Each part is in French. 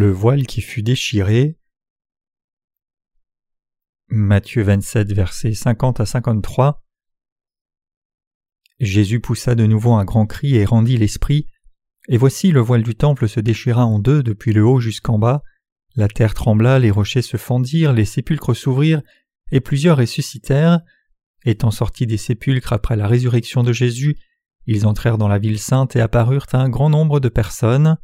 Le voile qui fut déchiré. Matthieu 27, versets 50 à 53. Jésus poussa de nouveau un grand cri et rendit l'esprit. Et voici le voile du temple se déchira en deux depuis le haut jusqu'en bas. La terre trembla, les rochers se fendirent, les sépulcres s'ouvrirent, et plusieurs ressuscitèrent. Étant sortis des sépulcres après la résurrection de Jésus, ils entrèrent dans la ville sainte et apparurent à un grand nombre de personnes.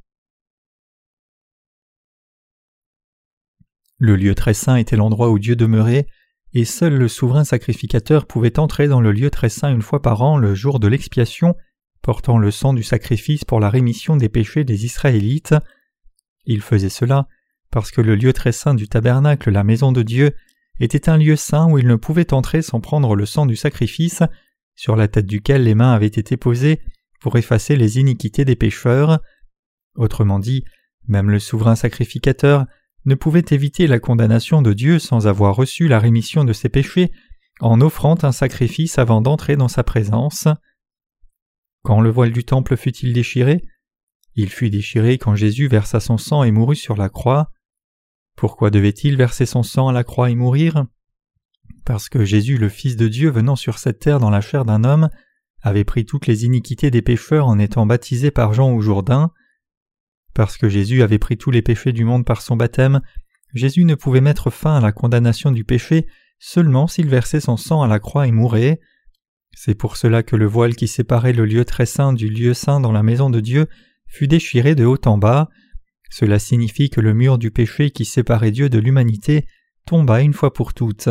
Le lieu très saint était l'endroit où Dieu demeurait, et seul le souverain sacrificateur pouvait entrer dans le lieu très saint une fois par an le jour de l'expiation, portant le sang du sacrifice pour la rémission des péchés des Israélites. Il faisait cela parce que le lieu très saint du tabernacle, la maison de Dieu, était un lieu saint où il ne pouvait entrer sans prendre le sang du sacrifice, sur la tête duquel les mains avaient été posées pour effacer les iniquités des pécheurs. Autrement dit, même le souverain sacrificateur ne pouvait éviter la condamnation de Dieu sans avoir reçu la rémission de ses péchés en offrant un sacrifice avant d'entrer dans sa présence. Quand le voile du temple fut-il déchiré? Il fut déchiré quand Jésus versa son sang et mourut sur la croix. Pourquoi devait-il verser son sang à la croix et mourir? Parce que Jésus, le Fils de Dieu venant sur cette terre dans la chair d'un homme, avait pris toutes les iniquités des pécheurs en étant baptisé par Jean au Jourdain. Parce que Jésus avait pris tous les péchés du monde par son baptême, Jésus ne pouvait mettre fin à la condamnation du péché seulement s'il versait son sang à la croix et mourait. C'est pour cela que le voile qui séparait le lieu très saint du lieu saint dans la maison de Dieu fut déchiré de haut en bas. Cela signifie que le mur du péché qui séparait Dieu de l'humanité tomba une fois pour toutes.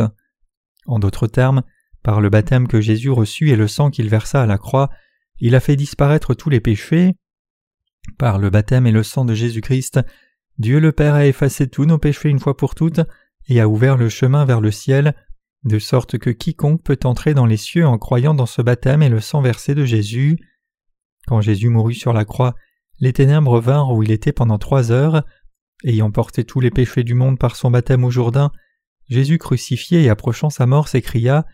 En d'autres termes, par le baptême que Jésus reçut et le sang qu'il versa à la croix, il a fait disparaître tous les péchés, par le baptême et le sang de Jésus-Christ, Dieu le Père a effacé tous nos péchés une fois pour toutes et a ouvert le chemin vers le ciel, de sorte que quiconque peut entrer dans les cieux en croyant dans ce baptême et le sang versé de Jésus. Quand Jésus mourut sur la croix, les ténèbres vinrent où il était pendant trois heures. Ayant porté tous les péchés du monde par son baptême au Jourdain, Jésus crucifié et approchant sa mort s'écria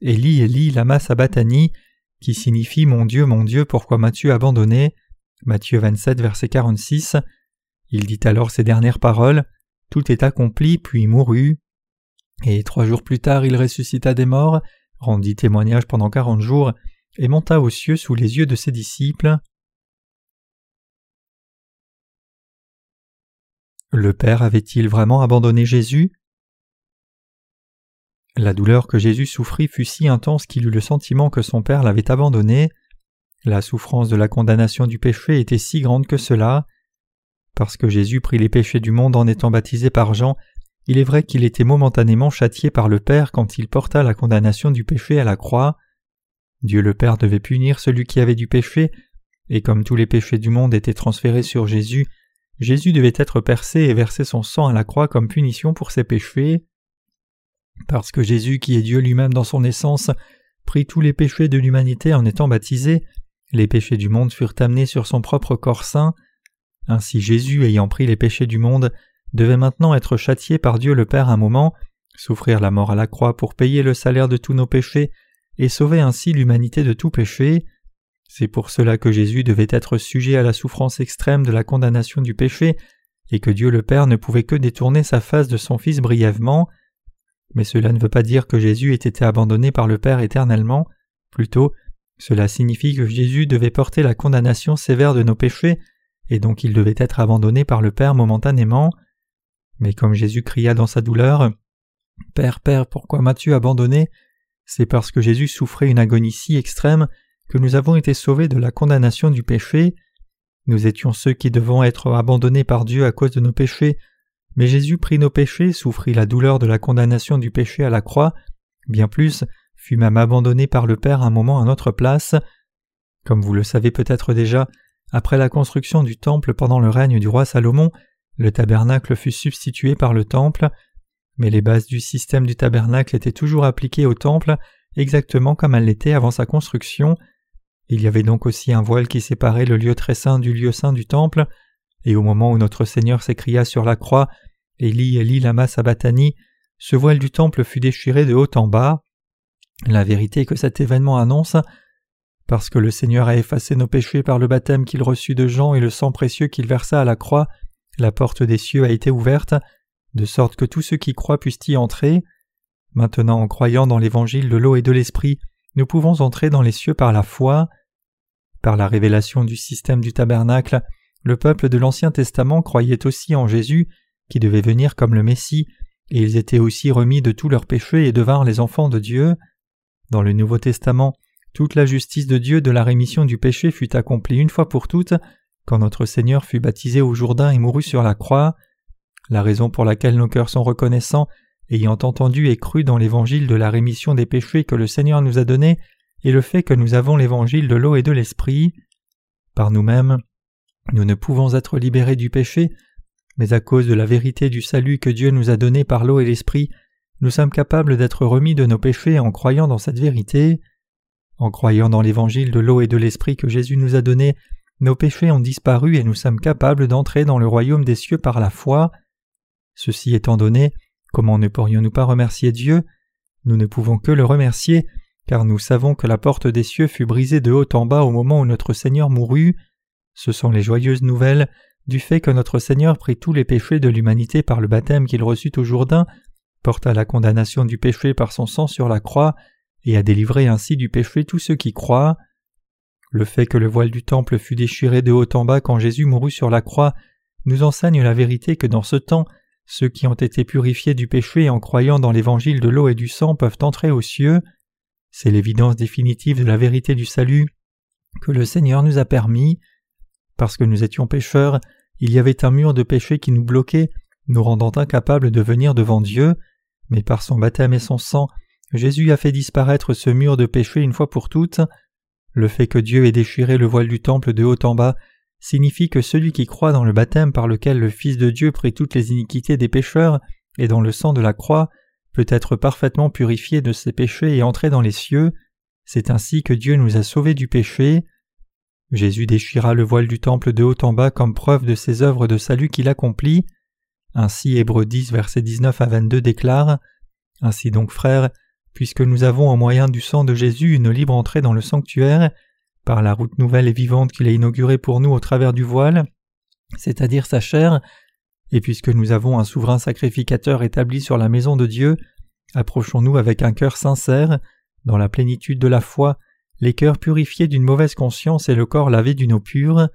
Élie, Élie, lama sabachthani, qui signifie Mon Dieu, mon Dieu, pourquoi m'as-tu abandonné? Matthieu 27, verset 46. Il dit alors ces dernières paroles Tout est accompli, puis mourut. Et trois jours plus tard, il ressuscita des morts, rendit témoignage pendant quarante jours, et monta aux cieux sous les yeux de ses disciples. Le Père avait-il vraiment abandonné Jésus? La douleur que Jésus souffrit fut si intense qu'il eut le sentiment que son Père l'avait abandonné. La souffrance de la condamnation du péché était si grande que cela. Parce que Jésus prit les péchés du monde en étant baptisé par Jean, il est vrai qu'il était momentanément châtié par le Père quand il porta la condamnation du péché à la croix. Dieu le Père devait punir celui qui avait du péché, et comme tous les péchés du monde étaient transférés sur Jésus, Jésus devait être percé et verser son sang à la croix comme punition pour ses péchés. Parce que Jésus, qui est Dieu lui-même dans son essence, prit tous les péchés de l'humanité en étant baptisé, les péchés du monde furent amenés sur son propre corps saint. Ainsi Jésus, ayant pris les péchés du monde, devait maintenant être châtié par Dieu le Père un moment, souffrir la mort à la croix pour payer le salaire de tous nos péchés, et sauver ainsi l'humanité de tout péché. C'est pour cela que Jésus devait être sujet à la souffrance extrême de la condamnation du péché, et que Dieu le Père ne pouvait que détourner sa face de son Fils brièvement. Mais cela ne veut pas dire que Jésus ait été abandonné par le Père éternellement, plutôt cela signifie que Jésus devait porter la condamnation sévère de nos péchés, et donc il devait être abandonné par le Père momentanément. Mais comme Jésus cria dans sa douleur Père, Père, pourquoi m'as-tu abandonné? C'est parce que Jésus souffrait une agonie si extrême que nous avons été sauvés de la condamnation du péché. Nous étions ceux qui devons être abandonnés par Dieu à cause de nos péchés, mais Jésus prit nos péchés, souffrit la douleur de la condamnation du péché à la croix, bien plus, fut même abandonné par le Père un moment à notre place. Comme vous le savez peut-être déjà, après la construction du temple pendant le règne du roi Salomon, le tabernacle fut substitué par le temple, mais les bases du système du tabernacle étaient toujours appliquées au temple exactement comme elles l'étaient avant sa construction. Il y avait donc aussi un voile qui séparait le lieu très saint du lieu saint du temple, et au moment où notre Seigneur s'écria sur la croix Eli, Eli, lama sabachthani, ce voile du temple fut déchiré de haut en bas. La vérité que cet événement annonce, parce que le Seigneur a effacé nos péchés par le baptême qu'il reçut de Jean et le sang précieux qu'il versa à la croix, la porte des cieux a été ouverte, de sorte que tous ceux qui croient puissent y entrer. Maintenant, en croyant dans l'évangile de l'eau et de l'esprit, nous pouvons entrer dans les cieux par la foi. Par la révélation du système du tabernacle, le peuple de l'Ancien Testament croyait aussi en Jésus, qui devait venir comme le Messie, et ils étaient aussi remis de tous leurs péchés et devinrent les enfants de Dieu. Dans le Nouveau Testament, toute la justice de Dieu de la rémission du péché fut accomplie une fois pour toutes, quand notre Seigneur fut baptisé au Jourdain et mourut sur la croix. La raison pour laquelle nos cœurs sont reconnaissants, ayant entendu et cru dans l'évangile de la rémission des péchés que le Seigneur nous a donné, est le fait que nous avons l'évangile de l'eau et de l'esprit. Par nous-mêmes, nous ne pouvons être libérés du péché, mais à cause de la vérité du salut que Dieu nous a donné par l'eau et l'esprit, nous sommes capables d'être remis de nos péchés en croyant dans cette vérité. En croyant dans l'évangile de l'eau et de l'esprit que Jésus nous a donné, nos péchés ont disparu et nous sommes capables d'entrer dans le royaume des cieux par la foi. Ceci étant donné, comment ne pourrions-nous pas remercier Dieu? Nous ne pouvons que le remercier, car nous savons que la porte des cieux fut brisée de haut en bas au moment où notre Seigneur mourut. Ce sont les joyeuses nouvelles du fait que notre Seigneur prit tous les péchés de l'humanité par le baptême qu'il reçut au Jourdain, la condamnation du péché par son sang sur la croix, et a délivré ainsi du péché tous ceux qui croient. Le fait que le voile du temple fut déchiré de haut en bas quand Jésus mourut sur la croix nous enseigne la vérité que dans ce temps, ceux qui ont été purifiés du péché en croyant dans l'évangile de l'eau et du sang peuvent entrer aux cieux. C'est l'évidence définitive de la vérité du salut que le Seigneur nous a permis. Parce que nous étions pécheurs, il y avait un mur de péché qui nous bloquait, nous rendant incapables de venir devant Dieu, mais par son baptême et son sang, Jésus a fait disparaître ce mur de péché une fois pour toutes. Le fait que Dieu ait déchiré le voile du temple de haut en bas signifie que celui qui croit dans le baptême par lequel le Fils de Dieu prit toutes les iniquités des pécheurs et dans le sang de la croix peut être parfaitement purifié de ses péchés et entrer dans les cieux. C'est ainsi que Dieu nous a sauvés du péché. Jésus déchira le voile du temple de haut en bas comme preuve de ses œuvres de salut qu'il accomplit. Ainsi Hébreux 10 versets 19 à 22 déclare Ainsi donc frères, puisque nous avons au moyen du sang de Jésus une libre entrée dans le sanctuaire, par la route nouvelle et vivante qu'il a inaugurée pour nous au travers du voile, c'est-à-dire sa chair, et puisque nous avons un souverain sacrificateur établi sur la maison de Dieu, approchons-nous avec un cœur sincère, dans la plénitude de la foi, les cœurs purifiés d'une mauvaise conscience et le corps lavé d'une eau pure.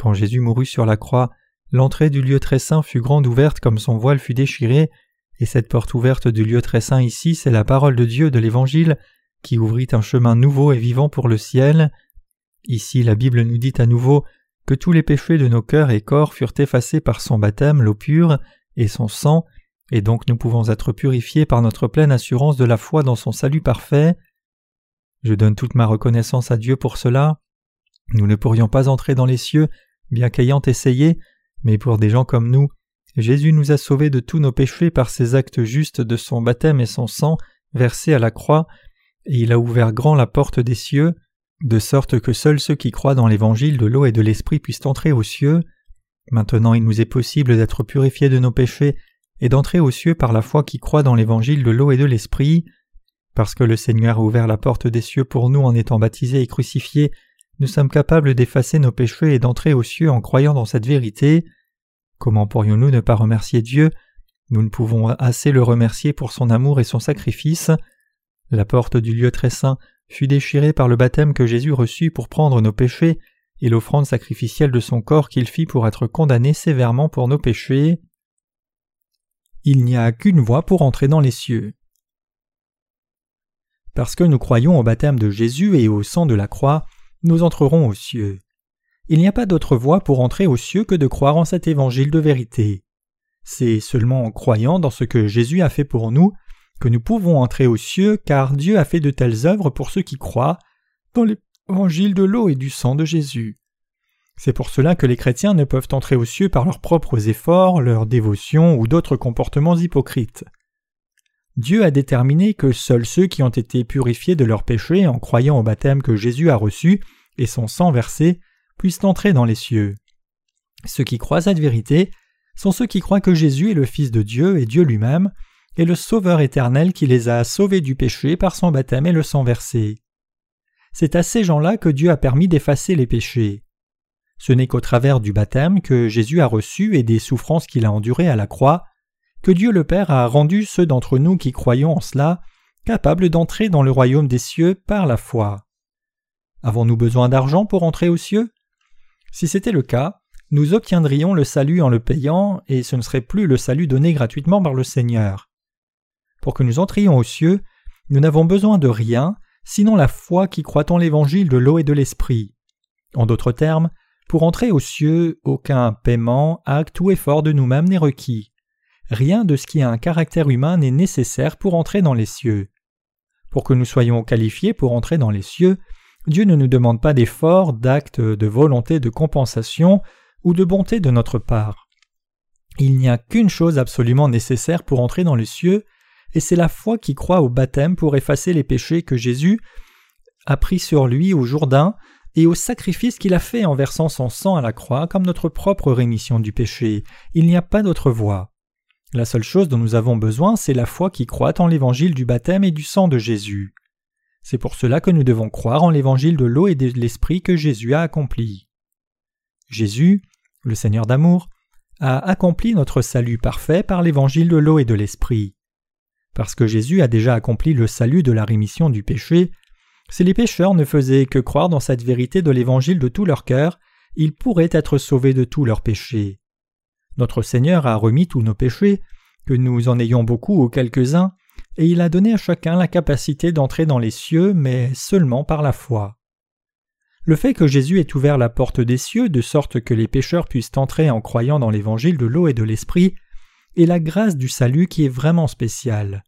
Quand Jésus mourut sur la croix, l'entrée du lieu très saint fut grande ouverte comme son voile fut déchiré, et cette porte ouverte du lieu très saint ici, c'est la parole de Dieu de l'Évangile qui ouvrit un chemin nouveau et vivant pour le ciel. Ici la Bible nous dit à nouveau que tous les péchés de nos cœurs et corps furent effacés par son baptême, l'eau pure, et son sang, et donc nous pouvons être purifiés par notre pleine assurance de la foi dans son salut parfait. Je donne toute ma reconnaissance à Dieu pour cela. Nous ne pourrions pas entrer dans les cieux, bien qu'ayant essayé, mais pour des gens comme nous, Jésus nous a sauvés de tous nos péchés par ses actes justes de son baptême et son sang versé à la croix, et il a ouvert grand la porte des cieux, de sorte que seuls ceux qui croient dans l'évangile de l'eau et de l'esprit puissent entrer aux cieux. Maintenant il nous est possible d'être purifiés de nos péchés et d'entrer aux cieux par la foi qui croit dans l'évangile de l'eau et de l'esprit. Parce que le Seigneur a ouvert la porte des cieux pour nous en étant baptisés et crucifiés, nous sommes capables d'effacer nos péchés et d'entrer aux cieux en croyant dans cette vérité. Comment pourrions-nous ne pas remercier Dieu? Nous ne pouvons assez le remercier pour son amour et son sacrifice. La porte du lieu très saint fut déchirée par le baptême que Jésus reçut pour prendre nos péchés et l'offrande sacrificielle de son corps qu'il fit pour être condamné sévèrement pour nos péchés. Il n'y a qu'une voie pour entrer dans les cieux. Parce que nous croyons au baptême de Jésus et au sang de la croix, nous entrerons aux cieux. Il n'y a pas d'autre voie pour entrer aux cieux que de croire en cet évangile de vérité. C'est seulement en croyant dans ce que Jésus a fait pour nous que nous pouvons entrer aux cieux, car Dieu a fait de telles œuvres pour ceux qui croient dans l'évangile de l'eau et du sang de Jésus. C'est pour cela que les chrétiens ne peuvent entrer aux cieux par leurs propres efforts, leur dévotion ou d'autres comportements hypocrites. Dieu a déterminé que seuls ceux qui ont été purifiés de leurs péchés en croyant au baptême que Jésus a reçu et son sang versé puissent entrer dans les cieux. Ceux qui croient cette vérité sont ceux qui croient que Jésus est le Fils de Dieu et Dieu lui-même, et le Sauveur éternel qui les a sauvés du péché par son baptême et le sang versé. C'est à ces gens-là que Dieu a permis d'effacer les péchés. Ce n'est qu'au travers du baptême que Jésus a reçu et des souffrances qu'il a endurées à la croix que Dieu le Père a rendu ceux d'entre nous qui croyons en cela capables d'entrer dans le royaume des cieux par la foi. Avons-nous besoin d'argent pour entrer aux cieux? Si c'était le cas, nous obtiendrions le salut en le payant, et ce ne serait plus le salut donné gratuitement par le Seigneur. Pour que nous entrions aux cieux, nous n'avons besoin de rien, sinon la foi qui croit en l'évangile de l'eau et de l'esprit. En d'autres termes, pour entrer aux cieux, aucun paiement, acte ou effort de nous-mêmes n'est requis. Rien de ce qui a un caractère humain n'est nécessaire pour entrer dans les cieux. Pour que nous soyons qualifiés pour entrer dans les cieux, Dieu ne nous demande pas d'efforts, d'actes, de volonté, de compensation ou de bonté de notre part. Il n'y a qu'une chose absolument nécessaire pour entrer dans les cieux, et c'est la foi qui croit au baptême pour effacer les péchés que Jésus a pris sur lui au Jourdain et au sacrifice qu'il a fait en versant son sang à la croix comme notre propre rémission du péché. Il n'y a pas d'autre voie. La seule chose dont nous avons besoin, c'est la foi qui croit en l'évangile du baptême et du sang de Jésus. C'est pour cela que nous devons croire en l'évangile de l'eau et de l'esprit que Jésus a accompli. Jésus, le Seigneur d'amour, a accompli notre salut parfait par l'évangile de l'eau et de l'esprit. Parce que Jésus a déjà accompli le salut de la rémission du péché, si les pécheurs ne faisaient que croire dans cette vérité de l'Évangile de tout leur cœur, ils pourraient être sauvés de tous leurs péchés. Notre Seigneur a remis tous nos péchés, que nous en ayons beaucoup ou quelques-uns, et il a donné à chacun la capacité d'entrer dans les cieux, mais seulement par la foi. Le fait que Jésus ait ouvert la porte des cieux de sorte que les pécheurs puissent entrer en croyant dans l'évangile de l'eau et de l'esprit est la grâce du salut qui est vraiment spéciale.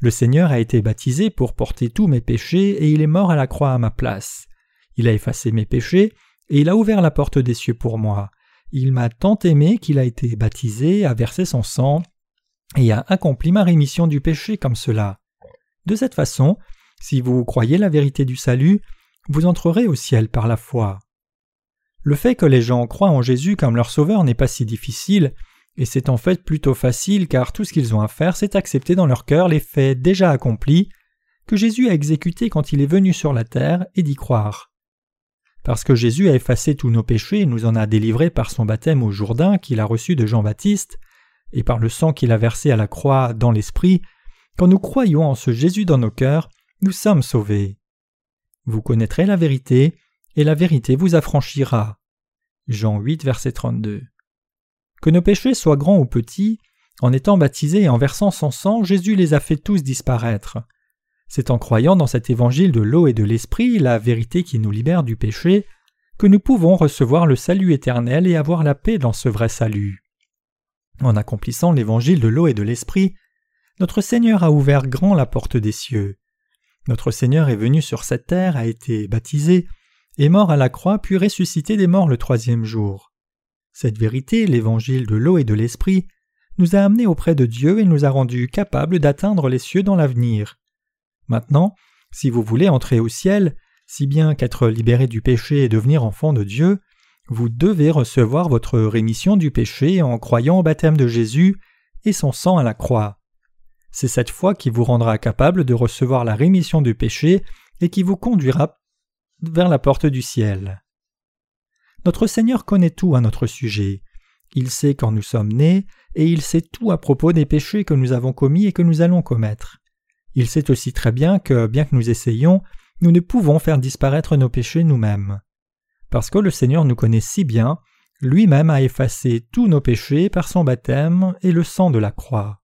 Le Seigneur a été baptisé pour porter tous mes péchés et il est mort à la croix à ma place. Il a effacé mes péchés et il a ouvert la porte des cieux pour moi. Il m'a tant aimé qu'il a été baptisé, a versé son sang et a accompli ma rémission du péché comme cela. De cette façon, si vous croyez la vérité du salut, vous entrerez au ciel par la foi. Le fait que les gens croient en Jésus comme leur sauveur n'est pas si difficile, et c'est en fait plutôt facile car tout ce qu'ils ont à faire, c'est accepter dans leur cœur les faits déjà accomplis que Jésus a exécutés quand il est venu sur la terre et d'y croire. Parce que Jésus a effacé tous nos péchés et nous en a délivrés par son baptême au Jourdain qu'il a reçu de Jean-Baptiste, et par le sang qu'il a versé à la croix dans l'Esprit, quand nous croyons en ce Jésus dans nos cœurs, nous sommes sauvés. Vous connaîtrez la vérité, et la vérité vous affranchira. Jean 8, verset 32. Que nos péchés soient grands ou petits, en étant baptisés et en versant son sang, Jésus les a fait tous disparaître. C'est en croyant dans cet évangile de l'eau et de l'esprit, la vérité qui nous libère du péché, que nous pouvons recevoir le salut éternel et avoir la paix dans ce vrai salut. En accomplissant l'évangile de l'eau et de l'esprit, notre Seigneur a ouvert grand la porte des cieux. Notre Seigneur est venu sur cette terre, a été baptisé, est mort à la croix, puis ressuscité des morts le troisième jour. Cette vérité, l'évangile de l'eau et de l'esprit, nous a amenés auprès de Dieu et nous a rendus capables d'atteindre les cieux dans l'avenir. Maintenant, si vous voulez entrer au ciel, si bien qu'être libéré du péché et devenir enfant de Dieu, vous devez recevoir votre rémission du péché en croyant au baptême de Jésus et son sang à la croix. C'est cette foi qui vous rendra capable de recevoir la rémission du péché et qui vous conduira vers la porte du ciel. Notre Seigneur connaît tout à notre sujet. Il sait quand nous sommes nés, et il sait tout à propos des péchés que nous avons commis et que nous allons commettre. Il sait aussi très bien que, bien que nous essayions, nous ne pouvons faire disparaître nos péchés nous-mêmes. Parce que le Seigneur nous connaît si bien, lui-même a effacé tous nos péchés par son baptême et le sang de la croix.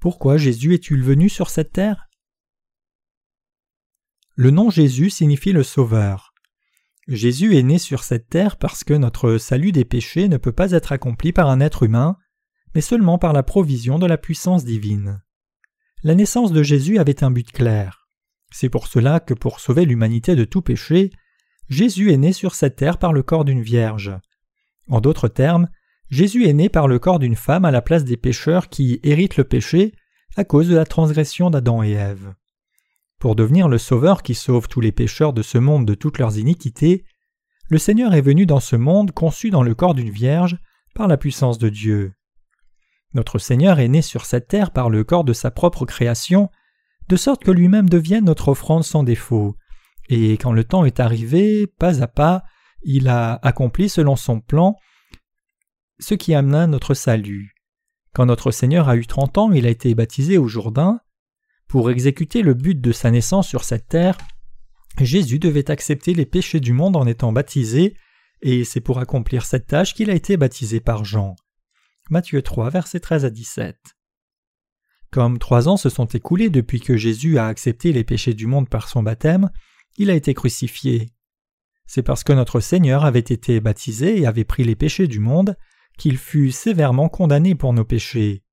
Pourquoi Jésus est-il venu sur cette terre? Le nom Jésus signifie le Sauveur. Jésus est né sur cette terre parce que notre salut des péchés ne peut pas être accompli par un être humain, mais seulement par la provision de la puissance divine. La naissance de Jésus avait un but clair. C'est pour cela que pour sauver l'humanité de tout péché, Jésus est né sur cette terre par le corps d'une vierge. En d'autres termes, Jésus est né par le corps d'une femme à la place des pécheurs qui héritent le péché à cause de la transgression d'Adam et Ève. Pour devenir le Sauveur qui sauve tous les pécheurs de ce monde de toutes leurs iniquités, le Seigneur est venu dans ce monde conçu dans le corps d'une vierge par la puissance de Dieu. Notre Seigneur est né sur cette terre par le corps de sa propre création, de sorte que lui-même devienne notre offrande sans défaut, Et quand le temps est arrivé, pas à pas, il a accompli selon son plan ce qui amena notre salut. Quand notre Seigneur a eu trente ans, il a été baptisé au Jourdain. Pour exécuter le but de sa naissance sur cette terre, Jésus devait accepter les péchés du monde en étant baptisé, et c'est pour accomplir cette tâche qu'il a été baptisé par Jean. Matthieu 3, versets 13 à 17. Comme trois ans se sont écoulés depuis que Jésus a accepté les péchés du monde par son baptême, il a été crucifié. C'est parce que notre Seigneur avait été baptisé et avait pris les péchés du monde qu'il fut sévèrement condamné pour nos péchés.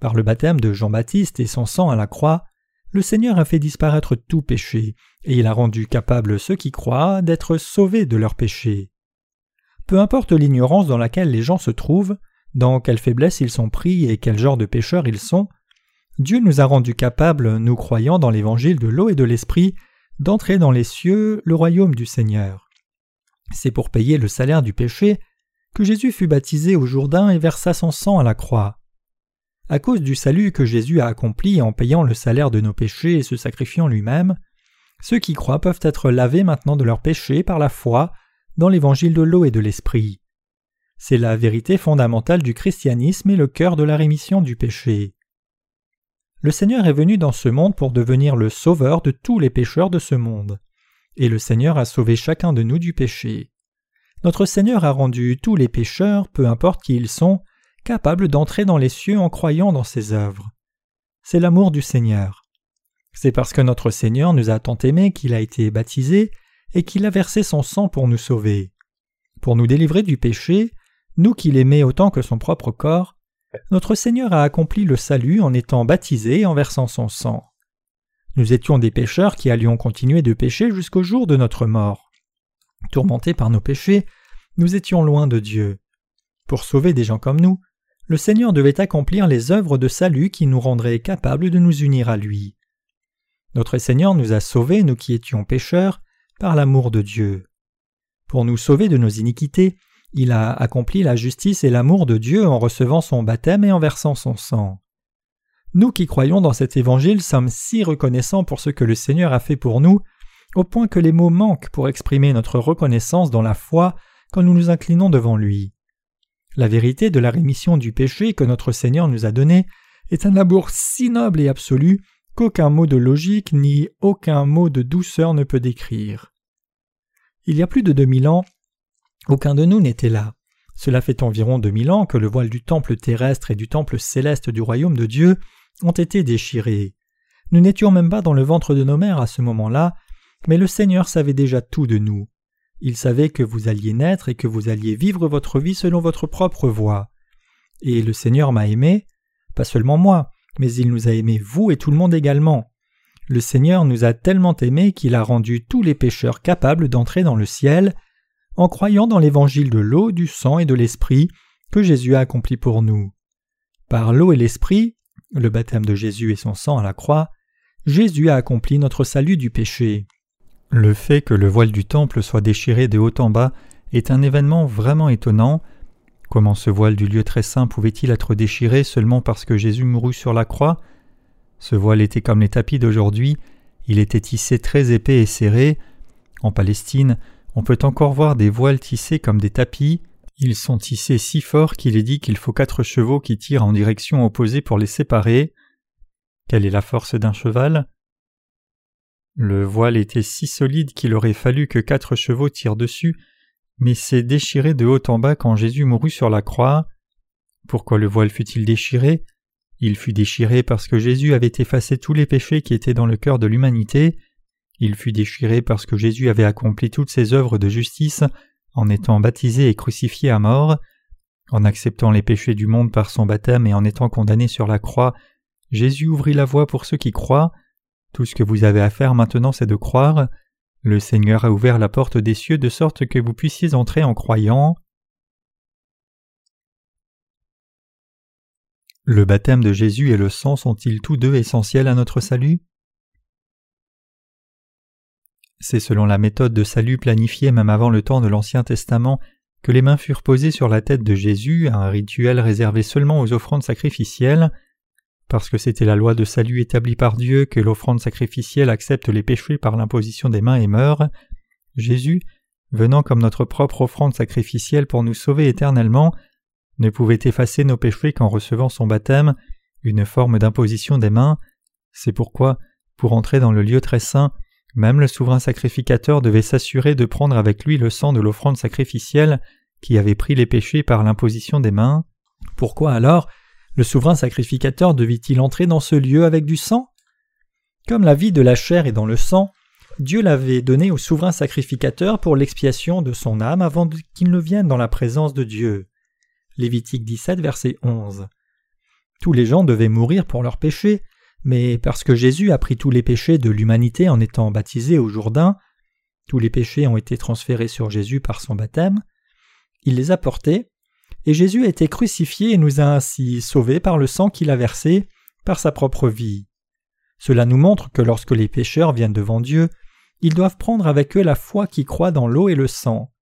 Par le baptême de Jean-Baptiste et son sang à la croix, le Seigneur a fait disparaître tout péché, et il a rendu capables ceux qui croient d'être sauvés de leurs péchés. Peu importe l'ignorance dans laquelle les gens se trouvent, dans quelle faiblesse ils sont pris et quel genre de pécheurs ils sont, Dieu nous a rendus capables, nous croyant dans l'évangile de l'eau et de l'esprit, d'entrer dans les cieux, le royaume du Seigneur. C'est pour payer le salaire du péché que Jésus fut baptisé au Jourdain et versa son sang à la croix. À cause du salut que Jésus a accompli en payant le salaire de nos péchés et se sacrifiant lui-même, ceux qui croient peuvent être lavés maintenant de leurs péchés par la foi dans l'évangile de l'eau et de l'esprit. C'est la vérité fondamentale du christianisme et le cœur de la rémission du péché. Le Seigneur est venu dans ce monde pour devenir le sauveur de tous les pécheurs de ce monde, et le Seigneur a sauvé chacun de nous du péché. Notre Seigneur a rendu tous les pécheurs, peu importe qui ils sont, capables d'entrer dans les cieux en croyant dans ses œuvres. C'est l'amour du Seigneur. C'est parce que notre Seigneur nous a tant aimés qu'il a été baptisé et qu'il a versé son sang pour nous sauver. Pour nous délivrer du péché, nous qui l'aimait autant que son propre corps, notre Seigneur a accompli le salut en étant baptisé et en versant son sang. Nous étions des pécheurs qui allions continuer de pécher jusqu'au jour de notre mort. Tourmentés par nos péchés, nous étions loin de Dieu. Pour sauver des gens comme nous, le Seigneur devait accomplir les œuvres de salut qui nous rendraient capables de nous unir à lui. Notre Seigneur nous a sauvés, nous qui étions pécheurs, par l'amour de Dieu. Pour nous sauver de nos iniquités, il a accompli la justice et l'amour de Dieu en recevant son baptême et en versant son sang. Nous qui croyons dans cet évangile sommes si reconnaissants pour ce que le Seigneur a fait pour nous au point que les mots manquent pour exprimer notre reconnaissance dans la foi quand nous nous inclinons devant lui. La vérité de la rémission du péché que notre Seigneur nous a donnée est un amour si noble et absolu qu'aucun mot de logique ni aucun mot de douceur ne peut décrire. Il y a plus de deux mille ans, aucun de nous n'était là. Cela fait environ deux mille ans que le voile du temple terrestre et du temple céleste du royaume de Dieu ont été déchirés. Nous n'étions même pas dans le ventre de nos mères à ce moment-là, mais le Seigneur savait déjà tout de nous. Il savait que vous alliez naître et que vous alliez vivre votre vie selon votre propre voie. Et le Seigneur m'a aimé, pas seulement moi, mais il nous a aimés vous et tout le monde également. Le Seigneur nous a tellement aimés qu'il a rendu tous les pécheurs capables d'entrer dans le ciel, en croyant dans l'évangile de l'eau, du sang et de l'esprit que Jésus a accompli pour nous. Par l'eau et l'esprit, le baptême de Jésus et son sang à la croix, Jésus a accompli notre salut du péché. Le fait que le voile du temple soit déchiré de haut en bas est un événement vraiment étonnant. Comment ce voile du lieu très saint pouvait-il être déchiré seulement parce que Jésus mourut sur la croix? Ce voile était comme les tapis d'aujourd'hui, il était tissé très épais et serré. En Palestine, on peut encore voir des voiles tissés comme des tapis. Ils sont tissés si fort qu'il est dit qu'il faut quatre chevaux qui tirent en direction opposée pour les séparer. Quelle est la force d'un cheval? Le voile était si solide qu'il aurait fallu que quatre chevaux tirent dessus, mais s'est déchiré de haut en bas quand Jésus mourut sur la croix. Pourquoi le voile fut-il déchiré? Il fut déchiré parce que Jésus avait effacé tous les péchés qui étaient dans le cœur de l'humanité. Il fut déchiré parce que Jésus avait accompli toutes ses œuvres de justice en étant baptisé et crucifié à mort. En acceptant les péchés du monde par son baptême et en étant condamné sur la croix, Jésus ouvrit la voie pour ceux qui croient. Tout ce que vous avez à faire maintenant, c'est de croire. Le Seigneur a ouvert la porte des cieux de sorte que vous puissiez entrer en croyant. Le baptême de Jésus et le sang sont-ils tous deux essentiels à notre salut? C'est selon la méthode de salut planifiée même avant le temps de l'Ancien Testament que les mains furent posées sur la tête de Jésus, un rituel réservé seulement aux offrandes sacrificielles. parce que c'était la loi de salut établie par Dieu que l'offrande sacrificielle accepte les péchés par l'imposition des mains et meurt, Jésus, venant comme notre propre offrande sacrificielle pour nous sauver éternellement, ne pouvait effacer nos péchés qu'en recevant son baptême, une forme d'imposition des mains. C'est pourquoi, pour entrer dans le lieu très saint, même le souverain sacrificateur devait s'assurer de prendre avec lui le sang de l'offrande sacrificielle qui avait pris les péchés par l'imposition des mains. Pourquoi alors le souverain sacrificateur devait-il entrer dans ce lieu avec du sang? Comme la vie de la chair est dans le sang, Dieu l'avait donné au souverain sacrificateur pour l'expiation de son âme avant qu'il ne vienne dans la présence de Dieu. Lévitique 17, verset 11. Tous les gens devaient mourir pour leurs péchés, mais parce que Jésus a pris tous les péchés de l'humanité en étant baptisé au Jourdain, tous les péchés ont été transférés sur Jésus par son baptême, il les a portés, et Jésus a été crucifié et nous a ainsi sauvés par le sang qu'il a versé, par sa propre vie. Cela nous montre que lorsque les pécheurs viennent devant Dieu, ils doivent prendre avec eux la foi qui croit dans l'eau et le sang.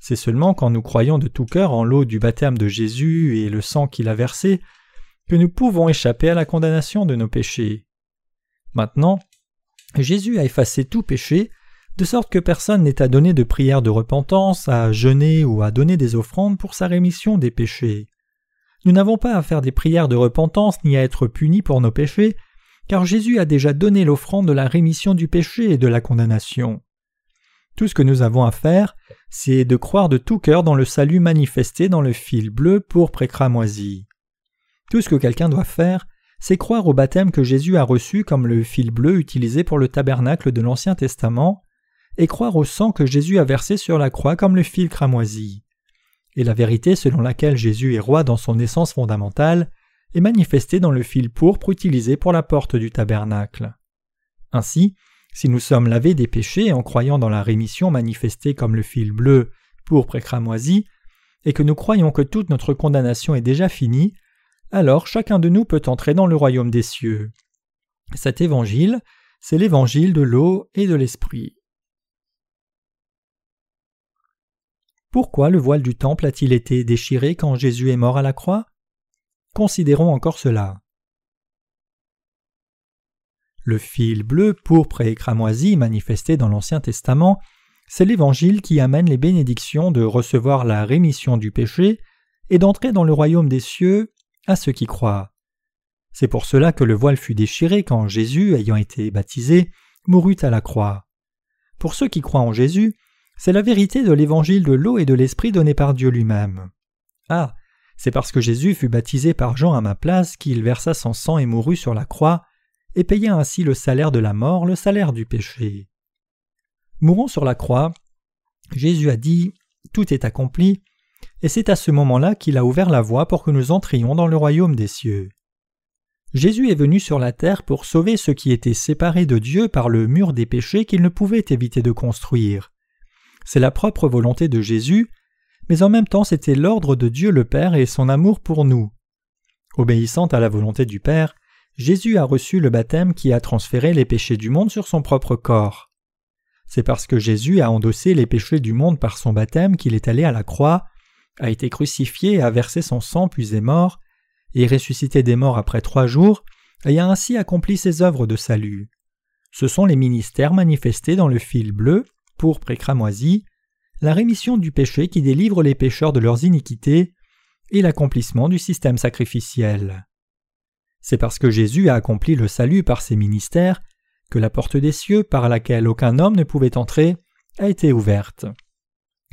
C'est seulement quand nous croyons de tout cœur en l'eau du baptême de Jésus et le sang qu'il a versé nous pouvons échapper à la condamnation de nos péchés. Maintenant, Jésus a effacé tout péché de sorte que personne n'est à donner de prière de repentance, à jeûner ou à donner des offrandes pour sa rémission des péchés. Nous n'avons pas à faire des prières de repentance ni à être punis pour nos péchés, car Jésus a déjà donné l'offrande de la rémission du péché et de la condamnation. Tout ce que nous avons à faire, c'est de croire de tout cœur dans le salut manifesté dans le fil bleu pour précramoisi. Tout ce que quelqu'un doit faire, c'est croire au baptême que Jésus a reçu comme le fil bleu utilisé pour le tabernacle de l'Ancien Testament, et croire au sang que Jésus a versé sur la croix comme le fil cramoisi. Et la vérité selon laquelle Jésus est roi dans son essence fondamentale est manifestée dans le fil pourpre utilisé pour la porte du tabernacle. Ainsi, si nous sommes lavés des péchés en croyant dans la rémission manifestée comme le fil bleu, pourpre et cramoisi, et que nous croyons que toute notre condamnation est déjà finie, alors chacun de nous peut entrer dans le royaume des cieux. Cet évangile, c'est l'évangile de l'eau et de l'esprit. Pourquoi le voile du temple a-t-il été déchiré quand Jésus est mort à la croix? Considérons encore cela. Le fil bleu, pourpre et cramoisi manifesté dans l'Ancien Testament, c'est l'Évangile qui amène les bénédictions de recevoir la rémission du péché et d'entrer dans le royaume des cieux à ceux qui croient. C'est pour cela que le voile fut déchiré quand Jésus, ayant été baptisé, mourut à la croix. Pour ceux qui croient en Jésus, c'est la vérité de l'évangile de l'eau et de l'esprit donné par Dieu lui-même. Ah, c'est parce que Jésus fut baptisé par Jean à ma place qu'il versa son sang et mourut sur la croix, et paya ainsi le salaire de la mort, le salaire du péché. Mourant sur la croix, Jésus a dit Tout est accompli, et c'est à ce moment-là qu'il a ouvert la voie pour que nous entrions dans le royaume des cieux. Jésus est venu sur la terre pour sauver ceux qui étaient séparés de Dieu par le mur des péchés qu'il ne pouvait éviter de construire c'est la propre volonté de Jésus, mais en même temps c'était l'ordre de Dieu le Père et son amour pour nous. Obéissant à la volonté du Père, Jésus a reçu le baptême qui a transféré les péchés du monde sur son propre corps. C'est parce que Jésus a endossé les péchés du monde par son baptême qu'il est allé à la croix, a été crucifié, a versé son sang puis est mort, et ressuscité des morts après trois jours, et a ainsi accompli ses œuvres de salut. Ce sont les ministères manifestés dans le fil bleu pourpre et cramoisi, la rémission du péché qui délivre les pécheurs de leurs iniquités, et l'accomplissement du système sacrificiel. C'est parce que Jésus a accompli le salut par ses ministères que la porte des cieux, par laquelle aucun homme ne pouvait entrer, a été ouverte.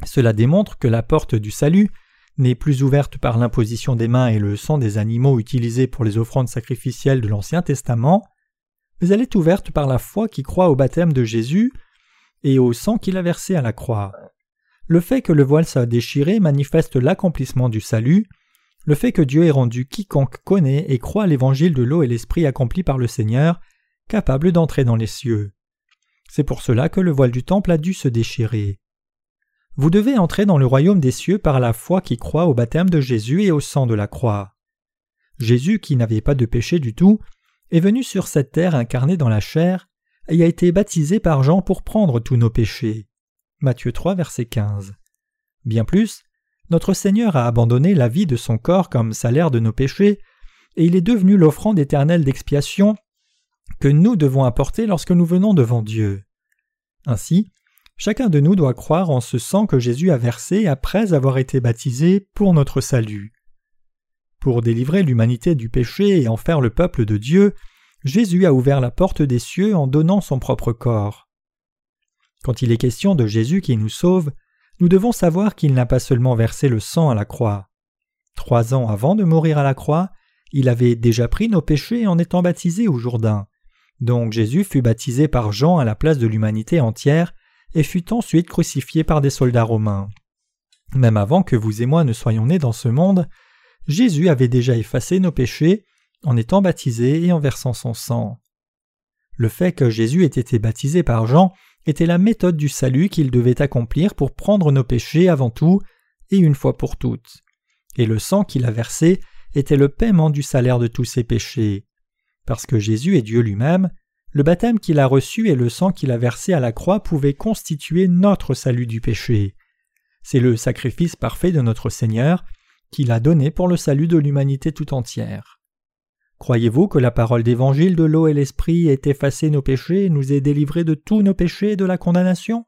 Cela démontre que la porte du salut n'est plus ouverte par l'imposition des mains et le sang des animaux utilisés pour les offrandes sacrificielles de l'Ancien Testament, mais elle est ouverte par la foi qui croit au baptême de Jésus et au sang qu'il a versé à la croix. Le fait que le voile soit déchiré manifeste l'accomplissement du salut, le fait que Dieu ait rendu quiconque connaît et croit l'évangile de l'eau et l'esprit accompli par le Seigneur capable d'entrer dans les cieux. C'est pour cela que le voile du temple a dû se déchirer. Vous devez entrer dans le royaume des cieux par la foi qui croit au baptême de Jésus et au sang de la croix. Jésus, qui n'avait pas de péché du tout, est venu sur cette terre incarné dans la chair, et a été baptisé par Jean pour prendre tous nos péchés. Matthieu 3, verset 15. Bien plus, notre Seigneur a abandonné la vie de son corps comme salaire de nos péchés, et il est devenu l'offrande éternelle d'expiation que nous devons apporter lorsque nous venons devant Dieu. Ainsi, chacun de nous doit croire en ce sang que Jésus a versé après avoir été baptisé pour notre salut. Pour délivrer l'humanité du péché et en faire le peuple de Dieu, Jésus a ouvert la porte des cieux en donnant son propre corps. Quand il est question de Jésus qui nous sauve, nous devons savoir qu'il n'a pas seulement versé le sang à la croix. Trois ans avant de mourir à la croix, il avait déjà pris nos péchés en étant baptisé au Jourdain. Donc Jésus fut baptisé par Jean à la place de l'humanité entière et fut ensuite crucifié par des soldats romains. Même avant que vous et moi ne soyons nés dans ce monde, Jésus avait déjà effacé nos péchés en étant baptisé et en versant son sang. Le fait que Jésus ait été baptisé par Jean était la méthode du salut qu'il devait accomplir pour prendre nos péchés avant tout et une fois pour toutes. Et le sang qu'il a versé était le paiement du salaire de tous ses péchés. Parce que Jésus est Dieu lui-même, le baptême qu'il a reçu et le sang qu'il a versé à la croix pouvaient constituer notre salut du péché. C'est le sacrifice parfait de notre Seigneur qu'il a donné pour le salut de l'humanité tout entière. Croyez-vous que la parole d'évangile de l'eau et l'esprit ait effacé nos péchés et nous ait délivrés de tous nos péchés et de la condamnation?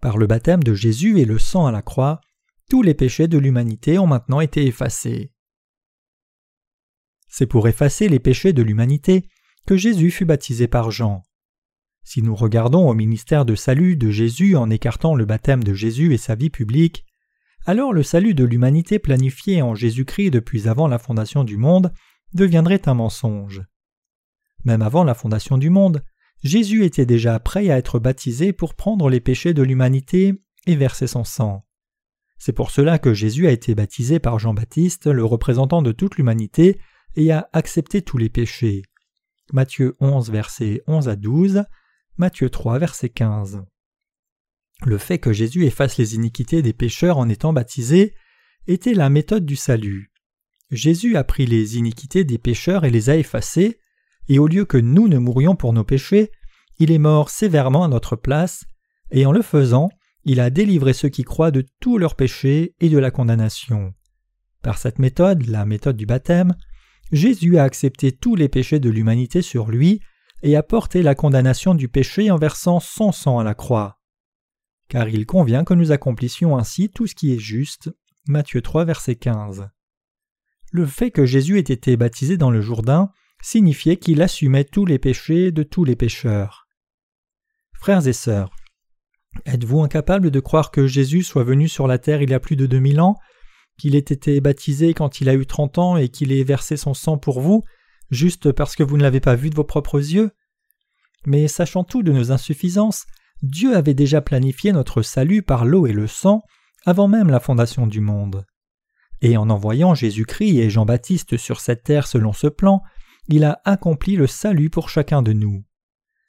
Par le baptême de Jésus et le sang à la croix, tous les péchés de l'humanité ont maintenant été effacés. C'est pour effacer les péchés de l'humanité que Jésus fut baptisé par Jean. Si nous regardons au ministère de salut de Jésus en écartant le baptême de Jésus et sa vie publique, alors le salut de l'humanité planifié en Jésus-Christ depuis avant la fondation du monde deviendrait un mensonge. Même avant la fondation du monde, Jésus était déjà prêt à être baptisé pour prendre les péchés de l'humanité et verser son sang. C'est pour cela que Jésus a été baptisé par Jean-Baptiste, le représentant de toute l'humanité, et a accepté tous les péchés. Matthieu 11, versets 11 à 12, Matthieu 3, verset 15. Le fait que Jésus efface les iniquités des pécheurs en étant baptisé était la méthode du salut. Jésus a pris les iniquités des pécheurs et les a effacées, et au lieu que nous ne mourions pour nos péchés, il est mort sévèrement à notre place, et en le faisant, il a délivré ceux qui croient de tous leurs péchés et de la condamnation. Par cette méthode, la méthode du baptême, Jésus a accepté tous les péchés de l'humanité sur lui et a porté la condamnation du péché en versant son sang à la croix. Car il convient que nous accomplissions ainsi tout ce qui est juste. Matthieu 3, verset 15. Le fait que Jésus ait été baptisé dans le Jourdain signifiait qu'il assumait tous les péchés de tous les pécheurs. Frères et sœurs, Êtes-vous incapable de croire que Jésus soit venu sur la terre il y a plus de deux mille ans, qu'il ait été baptisé quand il a eu trente ans et qu'il ait versé son sang pour vous, juste parce que vous ne l'avez pas vu de vos propres yeux Mais sachant tout de nos insuffisances, Dieu avait déjà planifié notre salut par l'eau et le sang avant même la fondation du monde. Et en envoyant Jésus-Christ et Jean-Baptiste sur cette terre selon ce plan, il a accompli le salut pour chacun de nous.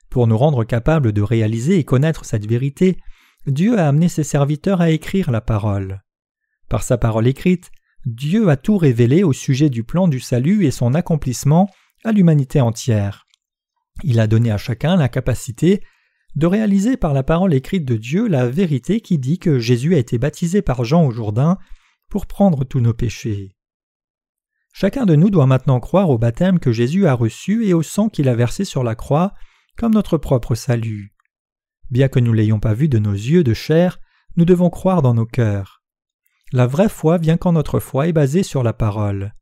Pour nous rendre capables de réaliser et connaître cette vérité, Dieu a amené ses serviteurs à écrire la parole. Par sa parole écrite, Dieu a tout révélé au sujet du plan du salut et son accomplissement à l'humanité entière. Il a donné à chacun la capacité de réaliser par la parole écrite de Dieu la vérité qui dit que Jésus a été baptisé par Jean au Jourdain pour prendre tous nos péchés. Chacun de nous doit maintenant croire au baptême que Jésus a reçu et au sang qu'il a versé sur la croix comme notre propre salut. Bien que nous l'ayons pas vu de nos yeux de chair, nous devons croire dans nos cœurs. La vraie foi vient quand notre foi est basée sur la parole.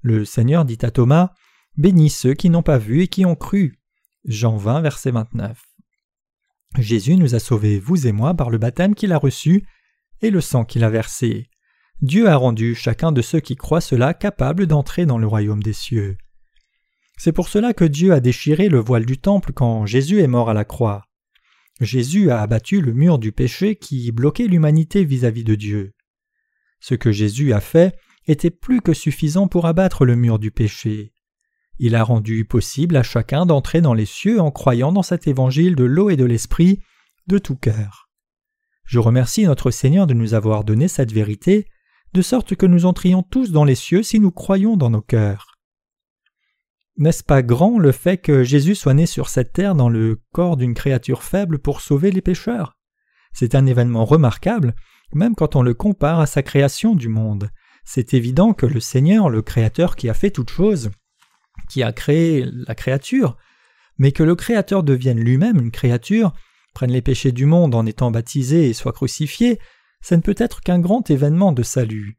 Le Seigneur dit à Thomas Bénis ceux qui n'ont pas vu et qui ont cru. Jean 20, verset 29. Jésus nous a sauvés, vous et moi, par le baptême qu'il a reçu et le sang qu'il a versé. Dieu a rendu chacun de ceux qui croient cela capable d'entrer dans le royaume des cieux. C'est pour cela que Dieu a déchiré le voile du temple quand Jésus est mort à la croix. Jésus a abattu le mur du péché qui bloquait l'humanité vis-à-vis de Dieu. Ce que Jésus a fait était plus que suffisant pour abattre le mur du péché. Il a rendu possible à chacun d'entrer dans les cieux en croyant dans cet évangile de l'eau et de l'esprit de tout cœur. Je remercie notre Seigneur de nous avoir donné cette vérité, de sorte que nous entrions tous dans les cieux si nous croyons dans nos cœurs. N'est-ce pas grand le fait que Jésus soit né sur cette terre dans le corps d'une créature faible pour sauver les pécheurs? C'est un événement remarquable, même quand on le compare à sa création du monde. C'est évident que le Seigneur, le Créateur qui a fait toute chose, qui a créé la créature, mais que le Créateur devienne lui-même une créature, prenne les péchés du monde en étant baptisé et soit crucifié, ça ne peut être qu'un grand événement de salut.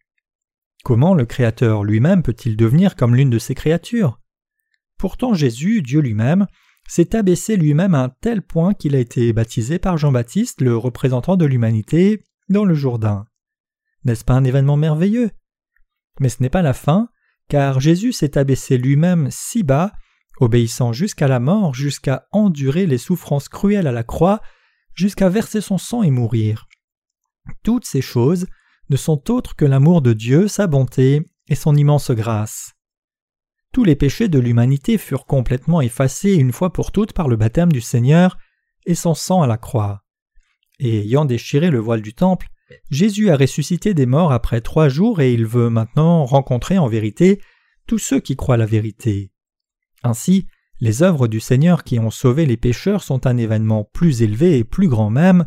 Comment le Créateur lui-même peut-il devenir comme l'une de ses créatures? Pourtant Jésus, Dieu lui-même, s'est abaissé lui-même à un tel point qu'il a été baptisé par Jean-Baptiste, le représentant de l'humanité, dans le Jourdain. N'est-ce pas un événement merveilleux? Mais ce n'est pas la fin, car Jésus s'est abaissé lui-même si bas, obéissant jusqu'à la mort, jusqu'à endurer les souffrances cruelles à la croix, jusqu'à verser son sang et mourir. Toutes ces choses ne sont autres que l'amour de Dieu, sa bonté et son immense grâce. Tous les péchés de l'humanité furent complètement effacés une fois pour toutes par le baptême du Seigneur et son sang à la croix. Et ayant déchiré le voile du temple, Jésus a ressuscité des morts après trois jours et il veut maintenant rencontrer en vérité tous ceux qui croient la vérité. Ainsi, les œuvres du Seigneur qui ont sauvé les pécheurs sont un événement plus élevé et plus grand même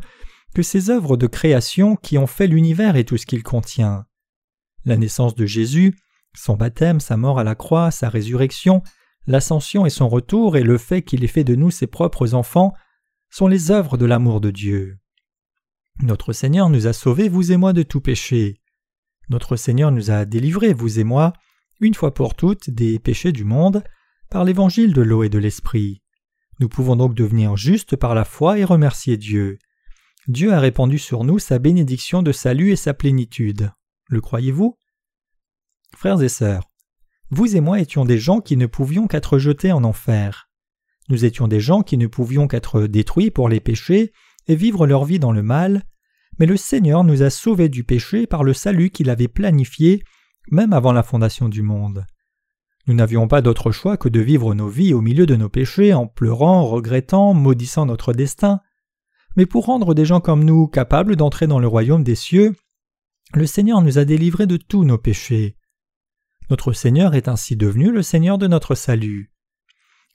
que ces œuvres de création qui ont fait l'univers et tout ce qu'il contient. La naissance de Jésus, son baptême, sa mort à la croix, sa résurrection, l'ascension et son retour et le fait qu'il ait fait de nous ses propres enfants sont les œuvres de l'amour de Dieu. Notre Seigneur nous a sauvés, vous et moi, de tout péché. Notre Seigneur nous a délivrés, vous et moi, une fois pour toutes, des péchés du monde, par l'évangile de l'eau et de l'esprit. Nous pouvons donc devenir justes par la foi et remercier Dieu. Dieu a répandu sur nous sa bénédiction de salut et sa plénitude. Le croyez-vous? Frères et sœurs, vous et moi étions des gens qui ne pouvions qu'être jetés en enfer. Nous étions des gens qui ne pouvions qu'être détruits pour les péchés et vivre leur vie dans le mal, mais le Seigneur nous a sauvés du péché par le salut qu'il avait planifié même avant la fondation du monde. Nous n'avions pas d'autre choix que de vivre nos vies au milieu de nos péchés en pleurant, regrettant, maudissant notre destin. Mais pour rendre des gens comme nous capables d'entrer dans le royaume des cieux, le Seigneur nous a délivrés de tous nos péchés. Notre Seigneur est ainsi devenu le Seigneur de notre salut.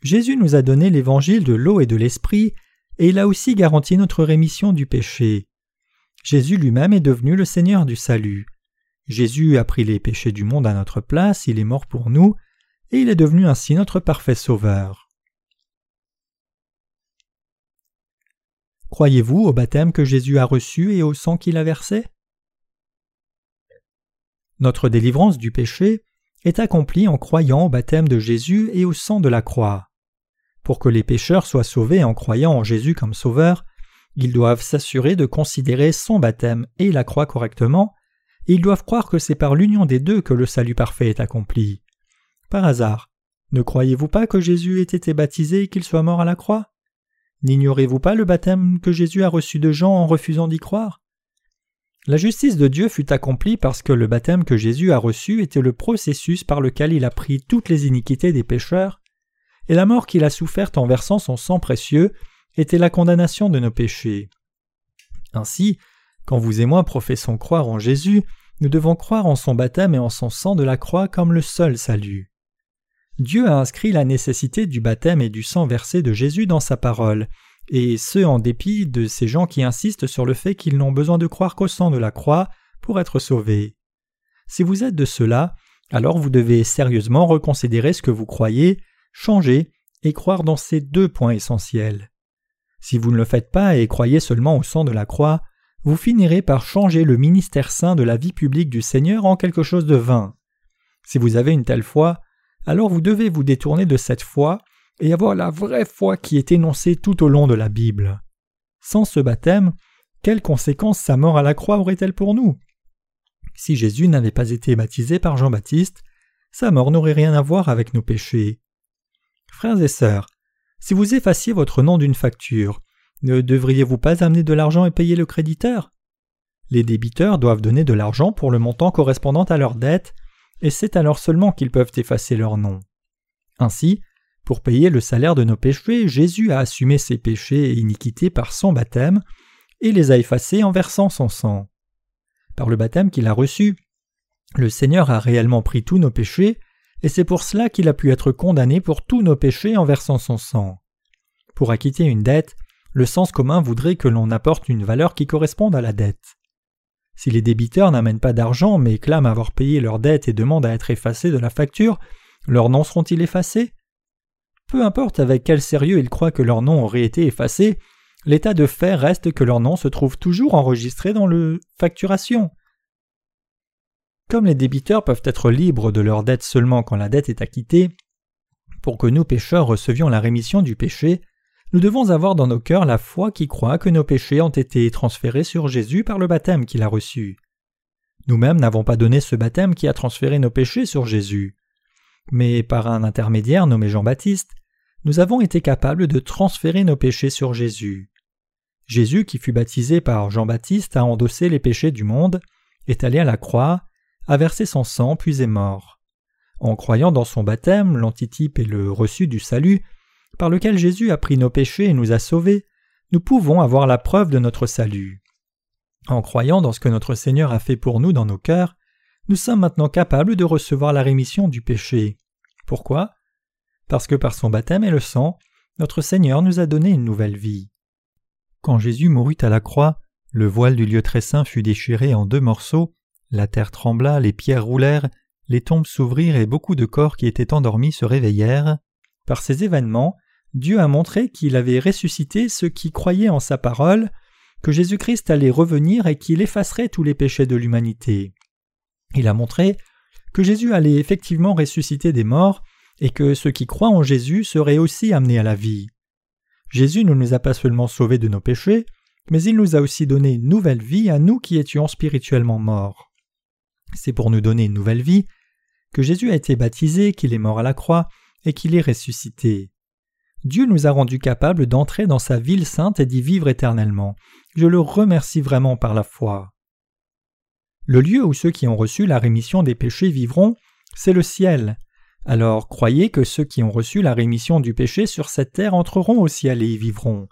Jésus nous a donné l'évangile de l'eau et de l'esprit, et il a aussi garanti notre rémission du péché. Jésus lui-même est devenu le Seigneur du salut. Jésus a pris les péchés du monde à notre place, il est mort pour nous, et il est devenu ainsi notre parfait Sauveur. Croyez-vous au baptême que Jésus a reçu et au sang qu'il a versé? Notre délivrance du péché est accomplie en croyant au baptême de Jésus et au sang de la croix. Pour que les pécheurs soient sauvés en croyant en Jésus comme Sauveur, ils doivent s'assurer de considérer son baptême et la croix correctement, et ils doivent croire que c'est par l'union des deux que le salut parfait est accompli. Par hasard, ne croyez-vous pas que Jésus ait été baptisé et qu'il soit mort à la croix? N'ignorez-vous pas le baptême que Jésus a reçu de Jean en refusant d'y croire? La justice de Dieu fut accomplie parce que le baptême que Jésus a reçu était le processus par lequel il a pris toutes les iniquités des pécheurs, et la mort qu'il a soufferte en versant son sang précieux était la condamnation de nos péchés. Ainsi, quand vous et moi professons croire en Jésus, nous devons croire en son baptême et en son sang de la croix comme le seul salut. Dieu a inscrit la nécessité du baptême et du sang versé de Jésus dans sa parole, et ce en dépit de ces gens qui insistent sur le fait qu'ils n'ont besoin de croire qu'au sang de la croix pour être sauvés. Si vous êtes de cela, alors vous devez sérieusement reconsidérer ce que vous croyez, changer et croire dans ces deux points essentiels. Si vous ne le faites pas et croyez seulement au sang de la croix, vous finirez par changer le ministère saint de la vie publique du Seigneur en quelque chose de vain. Si vous avez une telle foi, alors vous devez vous détourner de cette foi et avoir la vraie foi qui est énoncée tout au long de la Bible. Sans ce baptême, quelles conséquences sa mort à la croix aurait-elle pour nous? Si Jésus n'avait pas été baptisé par Jean-Baptiste, sa mort n'aurait rien à voir avec nos péchés. Frères et sœurs, si vous effaciez votre nom d'une facture, ne devriez-vous pas amener de l'argent et payer le créditeur? Les débiteurs doivent donner de l'argent pour le montant correspondant à leur dette, et c'est alors seulement qu'ils peuvent effacer leur nom. Ainsi, pour payer le salaire de nos péchés, Jésus a assumé ses péchés et iniquités par son baptême, et les a effacés en versant son sang. Par le baptême qu'il a reçu, le Seigneur a réellement pris tous nos péchés, et c'est pour cela qu'il a pu être condamné pour tous nos péchés en versant son sang. Pour acquitter une dette, le sens commun voudrait que l'on apporte une valeur qui corresponde à la dette. Si les débiteurs n'amènent pas d'argent mais clament avoir payé leurs dettes et demandent à être effacés de la facture, leurs noms seront-ils effacés? Peu importe avec quel sérieux ils croient que leurs noms auraient été effacés, l'état de fait reste que leurs noms se trouvent toujours enregistrés dans le facturation. Comme les débiteurs peuvent être libres de leurs dettes seulement quand la dette est acquittée, pour que nous pécheurs recevions la rémission du péché, nous devons avoir dans nos cœurs la foi qui croit que nos péchés ont été transférés sur Jésus par le baptême qu'il a reçu. Nous-mêmes n'avons pas donné ce baptême qui a transféré nos péchés sur Jésus. Mais par un intermédiaire nommé Jean-Baptiste, nous avons été capables de transférer nos péchés sur Jésus. Jésus, qui fut baptisé par Jean-Baptiste, a endossé les péchés du monde, est allé à la croix, a versé son sang puis est mort. En croyant dans son baptême, l'antitype et le reçu du salut, par lequel Jésus a pris nos péchés et nous a sauvés, nous pouvons avoir la preuve de notre salut. En croyant dans ce que notre Seigneur a fait pour nous dans nos cœurs, nous sommes maintenant capables de recevoir la rémission du péché. Pourquoi? Parce que par son baptême et le sang, notre Seigneur nous a donné une nouvelle vie. Quand Jésus mourut à la croix, le voile du lieu très saint fut déchiré en deux morceaux, la terre trembla, les pierres roulèrent, les tombes s'ouvrirent et beaucoup de corps qui étaient endormis se réveillèrent. Par ces événements, Dieu a montré qu'il avait ressuscité ceux qui croyaient en sa parole, que Jésus-Christ allait revenir et qu'il effacerait tous les péchés de l'humanité. Il a montré que Jésus allait effectivement ressusciter des morts et que ceux qui croient en Jésus seraient aussi amenés à la vie. Jésus ne nous a pas seulement sauvés de nos péchés, mais il nous a aussi donné une nouvelle vie à nous qui étions spirituellement morts. C'est pour nous donner une nouvelle vie que Jésus a été baptisé, qu'il est mort à la croix et qu'il est ressuscité. Dieu nous a rendus capables d'entrer dans sa ville sainte et d'y vivre éternellement. Je le remercie vraiment par la foi. Le lieu où ceux qui ont reçu la rémission des péchés vivront, c'est le ciel. Alors croyez que ceux qui ont reçu la rémission du péché sur cette terre entreront au ciel et y vivront.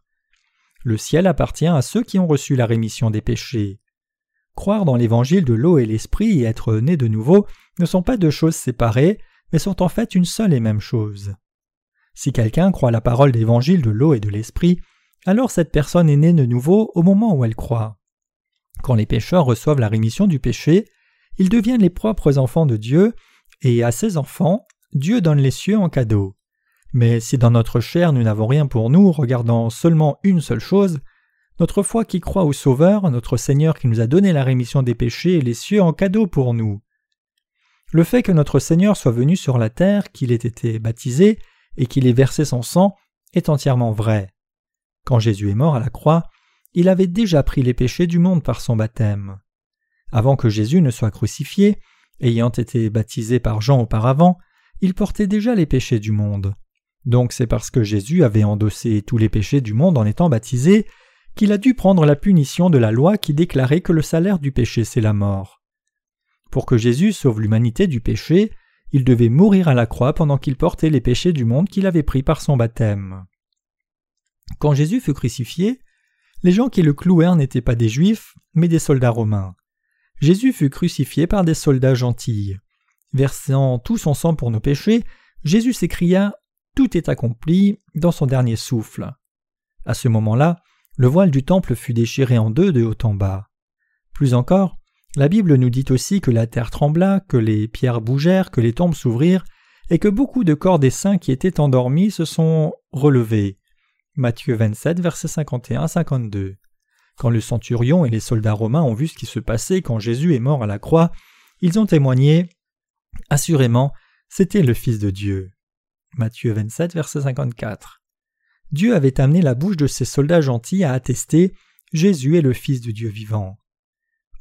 Le ciel appartient à ceux qui ont reçu la rémission des péchés. Croire dans l'évangile de l'eau et l'esprit et être né de nouveau ne sont pas deux choses séparées, mais sont en fait une seule et même chose. Si quelqu'un croit la parole d'évangile de l'eau et de l'esprit, alors cette personne est née de nouveau au moment où elle croit. Quand les pécheurs reçoivent la rémission du péché, ils deviennent les propres enfants de Dieu, et à ces enfants, Dieu donne les cieux en cadeau. Mais si dans notre chair nous n'avons rien pour nous, regardant seulement une seule chose, notre foi qui croit au Sauveur, notre Seigneur qui nous a donné la rémission des péchés et les cieux en cadeau pour nous. Le fait que notre Seigneur soit venu sur la terre, qu'il ait été baptisé et qu'il ait versé son sang est entièrement vrai. Quand Jésus est mort à la croix, il avait déjà pris les péchés du monde par son baptême. Avant que Jésus ne soit crucifié, ayant été baptisé par Jean auparavant, il portait déjà les péchés du monde. Donc c'est parce que Jésus avait endossé tous les péchés du monde en étant baptisé qu'il a dû prendre la punition de la loi qui déclarait que le salaire du péché c'est la mort. Pour que Jésus sauve l'humanité du péché, il devait mourir à la croix pendant qu'il portait les péchés du monde qu'il avait pris par son baptême. Quand Jésus fut crucifié, les gens qui le clouèrent n'étaient pas des Juifs, mais des soldats romains. Jésus fut crucifié par des soldats gentils. Versant tout son sang pour nos péchés, Jésus s'écria Tout est accompli dans son dernier souffle. À ce moment-là, le voile du temple fut déchiré en deux de haut en bas. Plus encore, la Bible nous dit aussi que la terre trembla, que les pierres bougèrent, que les tombes s'ouvrirent, et que beaucoup de corps des saints qui étaient endormis se sont relevés. Matthieu 27, versets 51-52. Quand le centurion et les soldats romains ont vu ce qui se passait quand Jésus est mort à la croix, ils ont témoigné Assurément, c'était le Fils de Dieu. Matthieu 27, verset 54. Dieu avait amené la bouche de ces soldats gentils à attester Jésus est le Fils de Dieu vivant.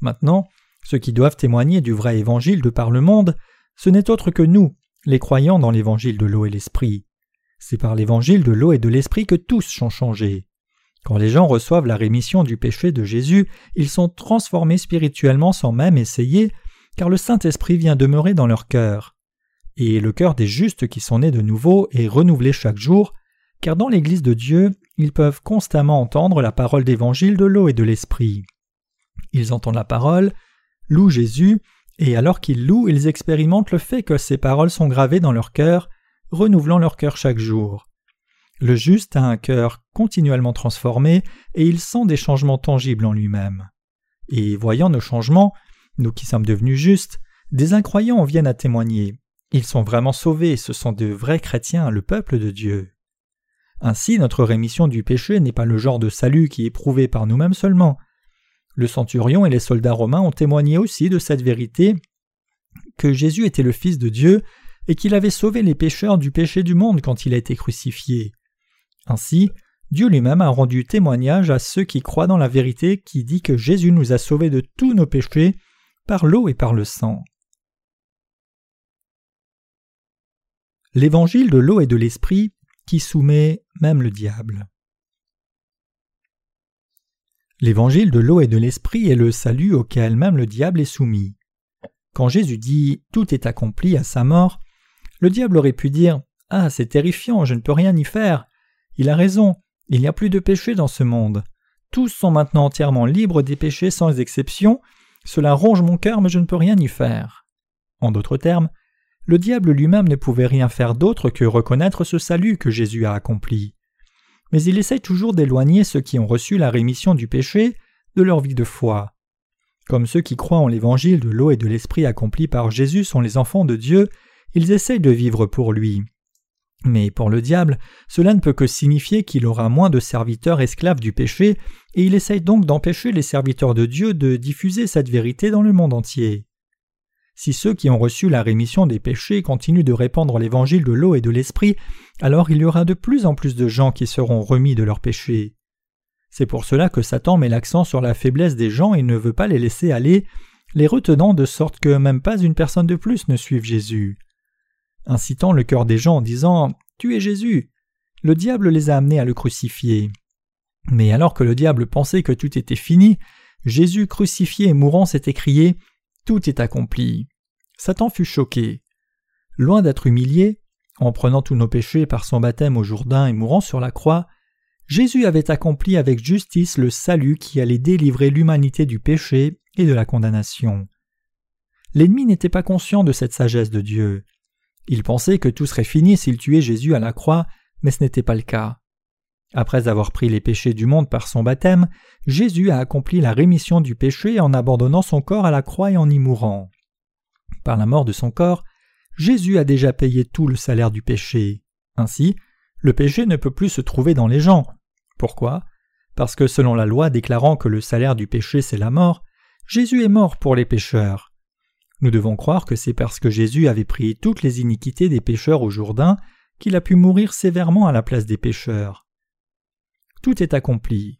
Maintenant, ceux qui doivent témoigner du vrai évangile de par le monde, ce n'est autre que nous, les croyants dans l'évangile de l'eau et l'esprit. C'est par l'évangile de l'eau et de l'esprit que tous sont changés. Quand les gens reçoivent la rémission du péché de Jésus, ils sont transformés spirituellement sans même essayer, car le Saint-Esprit vient demeurer dans leur cœur. Et le cœur des justes qui sont nés de nouveau est renouvelé chaque jour, car dans l'Église de Dieu, ils peuvent constamment entendre la parole d'évangile de l'eau et de l'esprit. Ils entendent la parole, louent Jésus, et alors qu'ils louent, ils expérimentent le fait que ces paroles sont gravées dans leur cœur, renouvelant leur cœur chaque jour. Le juste a un cœur continuellement transformé et il sent des changements tangibles en lui-même. Et voyant nos changements, nous qui sommes devenus justes, des incroyants viennent à témoigner. Ils sont vraiment sauvés, ce sont de vrais chrétiens, le peuple de Dieu. Ainsi, notre rémission du péché n'est pas le genre de salut qui est prouvé par nous-mêmes seulement. Le centurion et les soldats romains ont témoigné aussi de cette vérité que Jésus était le Fils de Dieu et qu'il avait sauvé les pécheurs du péché du monde quand il a été crucifié. Ainsi, Dieu lui-même a rendu témoignage à ceux qui croient dans la vérité qui dit que Jésus nous a sauvés de tous nos péchés par l'eau et par le sang. L'évangile de l'eau et de l'esprit qui soumet même le diable. L'évangile de l'eau et de l'esprit est le salut auquel même le diable est soumis. Quand Jésus dit Tout est accompli à sa mort, le diable aurait pu dire Ah, c'est terrifiant, je ne peux rien y faire. Il a raison, il n'y a plus de péché dans ce monde. Tous sont maintenant entièrement libres des péchés sans exception. Cela ronge mon cœur, mais je ne peux rien y faire. En d'autres termes, le diable lui-même ne pouvait rien faire d'autre que reconnaître ce salut que Jésus a accompli. Mais il essaye toujours d'éloigner ceux qui ont reçu la rémission du péché de leur vie de foi. Comme ceux qui croient en l'évangile de l'eau et de l'esprit accompli par Jésus sont les enfants de Dieu, ils essayent de vivre pour lui. Mais pour le diable, cela ne peut que signifier qu'il aura moins de serviteurs esclaves du péché, et il essaye donc d'empêcher les serviteurs de Dieu de diffuser cette vérité dans le monde entier. Si ceux qui ont reçu la rémission des péchés continuent de répandre l'évangile de l'eau et de l'esprit, alors il y aura de plus en plus de gens qui seront remis de leurs péchés. C'est pour cela que Satan met l'accent sur la faiblesse des gens et ne veut pas les laisser aller, les retenant de sorte que même pas une personne de plus ne suive Jésus incitant le cœur des gens en disant Tu es Jésus. Le diable les a amenés à le crucifier. Mais alors que le diable pensait que tout était fini, Jésus crucifié et mourant s'est écrié Tout est accompli. Satan fut choqué. Loin d'être humilié, en prenant tous nos péchés par son baptême au Jourdain et mourant sur la croix, Jésus avait accompli avec justice le salut qui allait délivrer l'humanité du péché et de la condamnation. L'ennemi n'était pas conscient de cette sagesse de Dieu. Il pensait que tout serait fini s'il tuait Jésus à la croix, mais ce n'était pas le cas. Après avoir pris les péchés du monde par son baptême, Jésus a accompli la rémission du péché en abandonnant son corps à la croix et en y mourant. Par la mort de son corps, Jésus a déjà payé tout le salaire du péché. Ainsi, le péché ne peut plus se trouver dans les gens. Pourquoi? Parce que selon la loi déclarant que le salaire du péché c'est la mort, Jésus est mort pour les pécheurs. Nous devons croire que c'est parce que Jésus avait pris toutes les iniquités des pécheurs au Jourdain qu'il a pu mourir sévèrement à la place des pécheurs. Tout est accompli.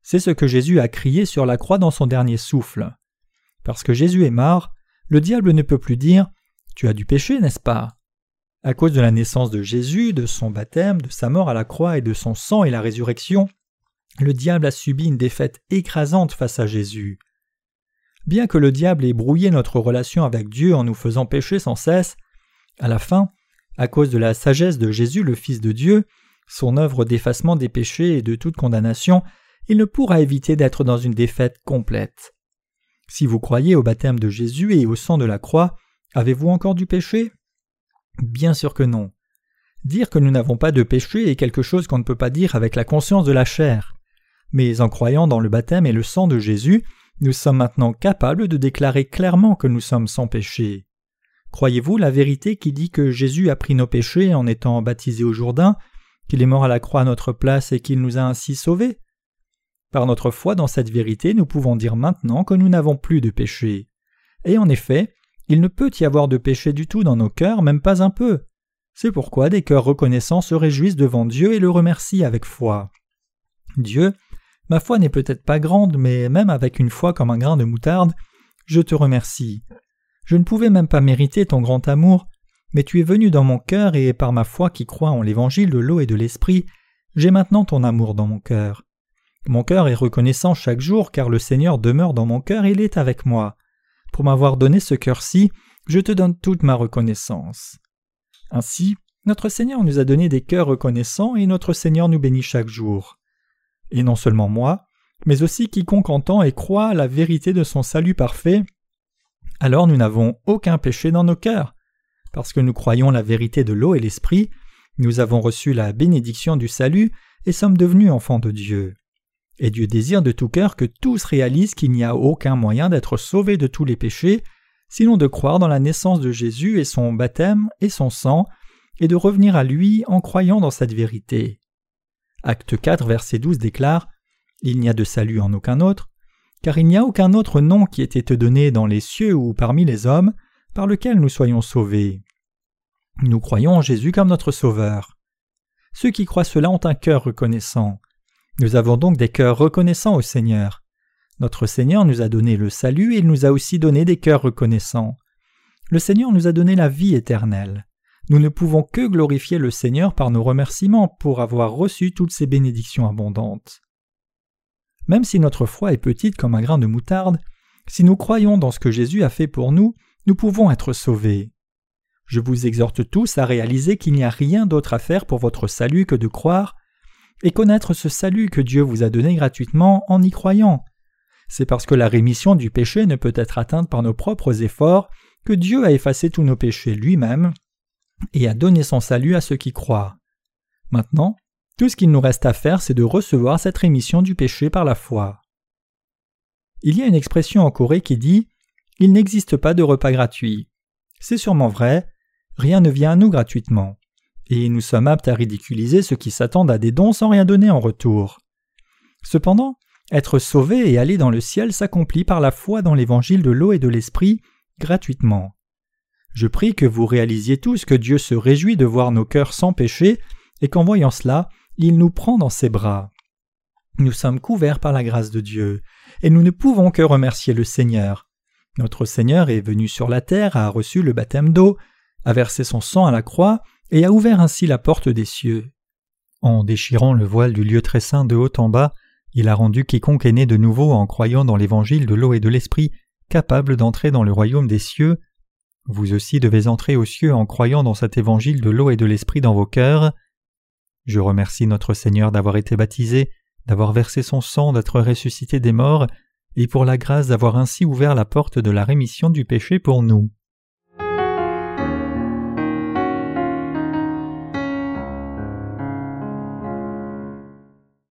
C'est ce que Jésus a crié sur la croix dans son dernier souffle. Parce que Jésus est mort, le diable ne peut plus dire Tu as du péché, n'est-ce pas? À cause de la naissance de Jésus, de son baptême, de sa mort à la croix et de son sang et la résurrection, le diable a subi une défaite écrasante face à Jésus. Bien que le diable ait brouillé notre relation avec Dieu en nous faisant pécher sans cesse, à la fin, à cause de la sagesse de Jésus le Fils de Dieu, son œuvre d'effacement des péchés et de toute condamnation, il ne pourra éviter d'être dans une défaite complète. Si vous croyez au baptême de Jésus et au sang de la croix, avez-vous encore du péché? Bien sûr que non. Dire que nous n'avons pas de péché est quelque chose qu'on ne peut pas dire avec la conscience de la chair. Mais en croyant dans le baptême et le sang de Jésus, nous sommes maintenant capables de déclarer clairement que nous sommes sans péché. Croyez-vous la vérité qui dit que Jésus a pris nos péchés en étant baptisé au Jourdain, qu'il est mort à la croix à notre place et qu'il nous a ainsi sauvés Par notre foi dans cette vérité, nous pouvons dire maintenant que nous n'avons plus de péché. Et en effet, il ne peut y avoir de péché du tout dans nos cœurs, même pas un peu. C'est pourquoi des cœurs reconnaissants se réjouissent devant Dieu et le remercient avec foi. Dieu, Ma foi n'est peut-être pas grande, mais même avec une foi comme un grain de moutarde, je te remercie. Je ne pouvais même pas mériter ton grand amour, mais tu es venu dans mon cœur et par ma foi qui croit en l'évangile de l'eau et de l'esprit, j'ai maintenant ton amour dans mon cœur. Mon cœur est reconnaissant chaque jour car le Seigneur demeure dans mon cœur et il est avec moi. Pour m'avoir donné ce cœur-ci, je te donne toute ma reconnaissance. Ainsi, notre Seigneur nous a donné des cœurs reconnaissants et notre Seigneur nous bénit chaque jour. Et non seulement moi, mais aussi quiconque entend et croit à la vérité de son salut parfait, alors nous n'avons aucun péché dans nos cœurs. Parce que nous croyons la vérité de l'eau et l'esprit, nous avons reçu la bénédiction du salut et sommes devenus enfants de Dieu. Et Dieu désire de tout cœur que tous réalisent qu'il n'y a aucun moyen d'être sauvé de tous les péchés, sinon de croire dans la naissance de Jésus et son baptême et son sang, et de revenir à lui en croyant dans cette vérité. Acte 4, verset 12 déclare Il n'y a de salut en aucun autre, car il n'y a aucun autre nom qui ait été donné dans les cieux ou parmi les hommes par lequel nous soyons sauvés. Nous croyons en Jésus comme notre Sauveur. Ceux qui croient cela ont un cœur reconnaissant. Nous avons donc des cœurs reconnaissants au Seigneur. Notre Seigneur nous a donné le salut et il nous a aussi donné des cœurs reconnaissants. Le Seigneur nous a donné la vie éternelle. Nous ne pouvons que glorifier le Seigneur par nos remerciements pour avoir reçu toutes ces bénédictions abondantes. Même si notre foi est petite comme un grain de moutarde, si nous croyons dans ce que Jésus a fait pour nous, nous pouvons être sauvés. Je vous exhorte tous à réaliser qu'il n'y a rien d'autre à faire pour votre salut que de croire et connaître ce salut que Dieu vous a donné gratuitement en y croyant. C'est parce que la rémission du péché ne peut être atteinte par nos propres efforts que Dieu a effacé tous nos péchés lui-même et a donné son salut à ceux qui croient. Maintenant, tout ce qu'il nous reste à faire, c'est de recevoir cette rémission du péché par la foi. Il y a une expression en Corée qui dit Il n'existe pas de repas gratuit. C'est sûrement vrai, rien ne vient à nous gratuitement, et nous sommes aptes à ridiculiser ceux qui s'attendent à des dons sans rien donner en retour. Cependant, être sauvé et aller dans le ciel s'accomplit par la foi dans l'évangile de l'eau et de l'esprit gratuitement. Je prie que vous réalisiez tous que Dieu se réjouit de voir nos cœurs sans péché et qu'en voyant cela, il nous prend dans ses bras. Nous sommes couverts par la grâce de Dieu, et nous ne pouvons que remercier le Seigneur. Notre Seigneur est venu sur la terre, a reçu le baptême d'eau, a versé son sang à la croix, et a ouvert ainsi la porte des cieux. En déchirant le voile du lieu très saint de haut en bas, il a rendu quiconque est né de nouveau en croyant dans l'évangile de l'eau et de l'esprit capable d'entrer dans le royaume des cieux. Vous aussi devez entrer aux cieux en croyant dans cet évangile de l'eau et de l'esprit dans vos cœurs. Je remercie notre Seigneur d'avoir été baptisé, d'avoir versé son sang, d'être ressuscité des morts, et pour la grâce d'avoir ainsi ouvert la porte de la rémission du péché pour nous.